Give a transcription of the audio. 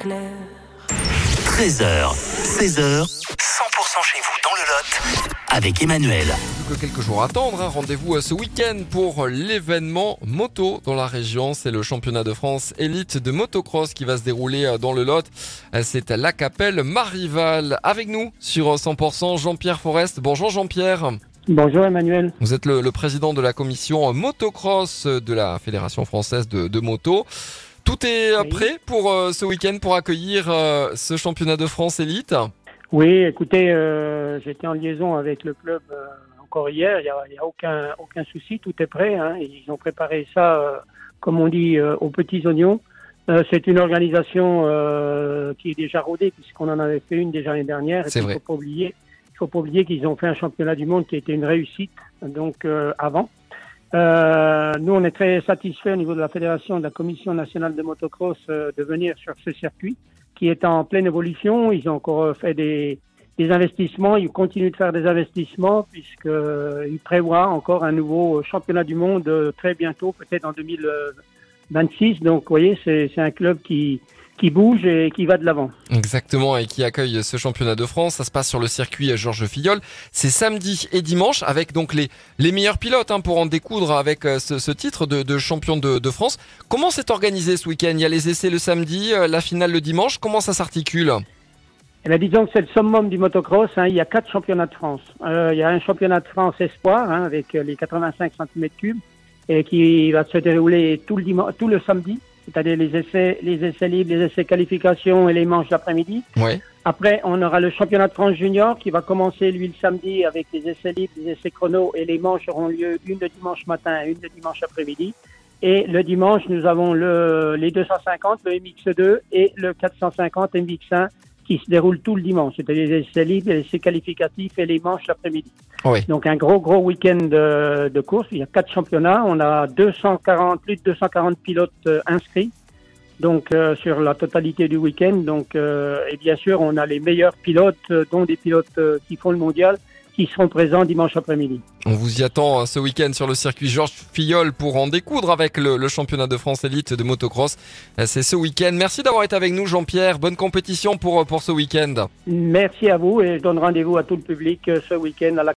13h, 16h, 100% chez vous dans le Lot avec Emmanuel. Plus que quelques jours à attendre, hein. rendez-vous euh, ce week-end pour l'événement moto dans la région. C'est le championnat de France élite de motocross qui va se dérouler euh, dans le Lot. Euh, C'est à la Capelle Marival. Avec nous sur 100% Jean-Pierre Forest. Bonjour Jean-Pierre. Bonjour Emmanuel. Vous êtes le, le président de la commission motocross de la Fédération française de, de moto. Tout est Oui. prêt pour euh, ce week-end pour accueillir euh, ce championnat de France élite? Oui, écoutez, euh, j'étais en liaison avec le club encore hier. Il n'y a, aucun, aucun souci, tout est prêt. Hein. Ils ont préparé ça, comme on dit, aux petits oignons. C'est une organisation qui est déjà rodée puisqu'on en avait fait une déjà l'année dernière. Il faut pas oublier, faut pas oublier qu'ils ont fait un championnat du monde qui a été une réussite. Donc avant. Euh, nous, on est très satisfaits au niveau de la fédération, de la commission nationale de motocross, euh, de venir sur ce circuit qui est en pleine évolution. Ils ont encore euh, fait des, des investissements, ils continuent de faire des investissements puisqu'ils prévoient encore un nouveau championnat du monde euh, très bientôt, peut-être en 2026. Donc, vous voyez, c'est un club qui, qui bouge et qui va de l'avant. Exactement, et qui accueille ce championnat de France. Ça se passe sur le circuit Georges Filleul. C'est samedi et dimanche avec donc les, les meilleurs pilotes hein, pour en découdre avec euh, ce, ce titre de, de champion de, de France. Comment c'est organisé ce week-end? Il y a les essais le samedi, euh, la finale le dimanche. Comment ça s'articule? Eh bien, disons que c'est le summum du motocross. hein. Il y a quatre championnats de France. Euh, il y a un championnat de France espoir hein, avec les 85 cm3 et qui va se dérouler tout le tout le samedi, c'est-à-dire les essais, les essais libres, les essais qualifications et les manches d'après-midi. Ouais. Après, on aura le championnat de France junior qui va commencer lui le samedi avec les essais libres, les essais chrono et les manches auront lieu une le dimanche matin et une le dimanche après-midi. Et le dimanche, nous avons le, les 250, le MX2 et le 450 MX1 qui se déroulent tout le dimanche, c'est-à-dire les essais libres, les essais qualificatifs et les manches l'après-midi. Oui. Donc un gros, gros week-end de, de course. Il y a quatre championnats. On a 240, plus de 240 pilotes euh, inscrits. Donc euh, sur la totalité du week-end. Donc euh, et bien sûr, on a les meilleurs pilotes, dont des pilotes qui font le mondial, qui seront présents dimanche après-midi. On vous y attend euh, ce week-end sur le circuit Georges Filleul pour en découdre avec le, le championnat de France élite de motocross. Euh, C'est ce week-end. Merci d'avoir été avec nous Jean-Pierre. Bonne compétition pour, euh, pour ce week-end. Merci à vous et je donne rendez-vous à tout le public euh, ce week-end à la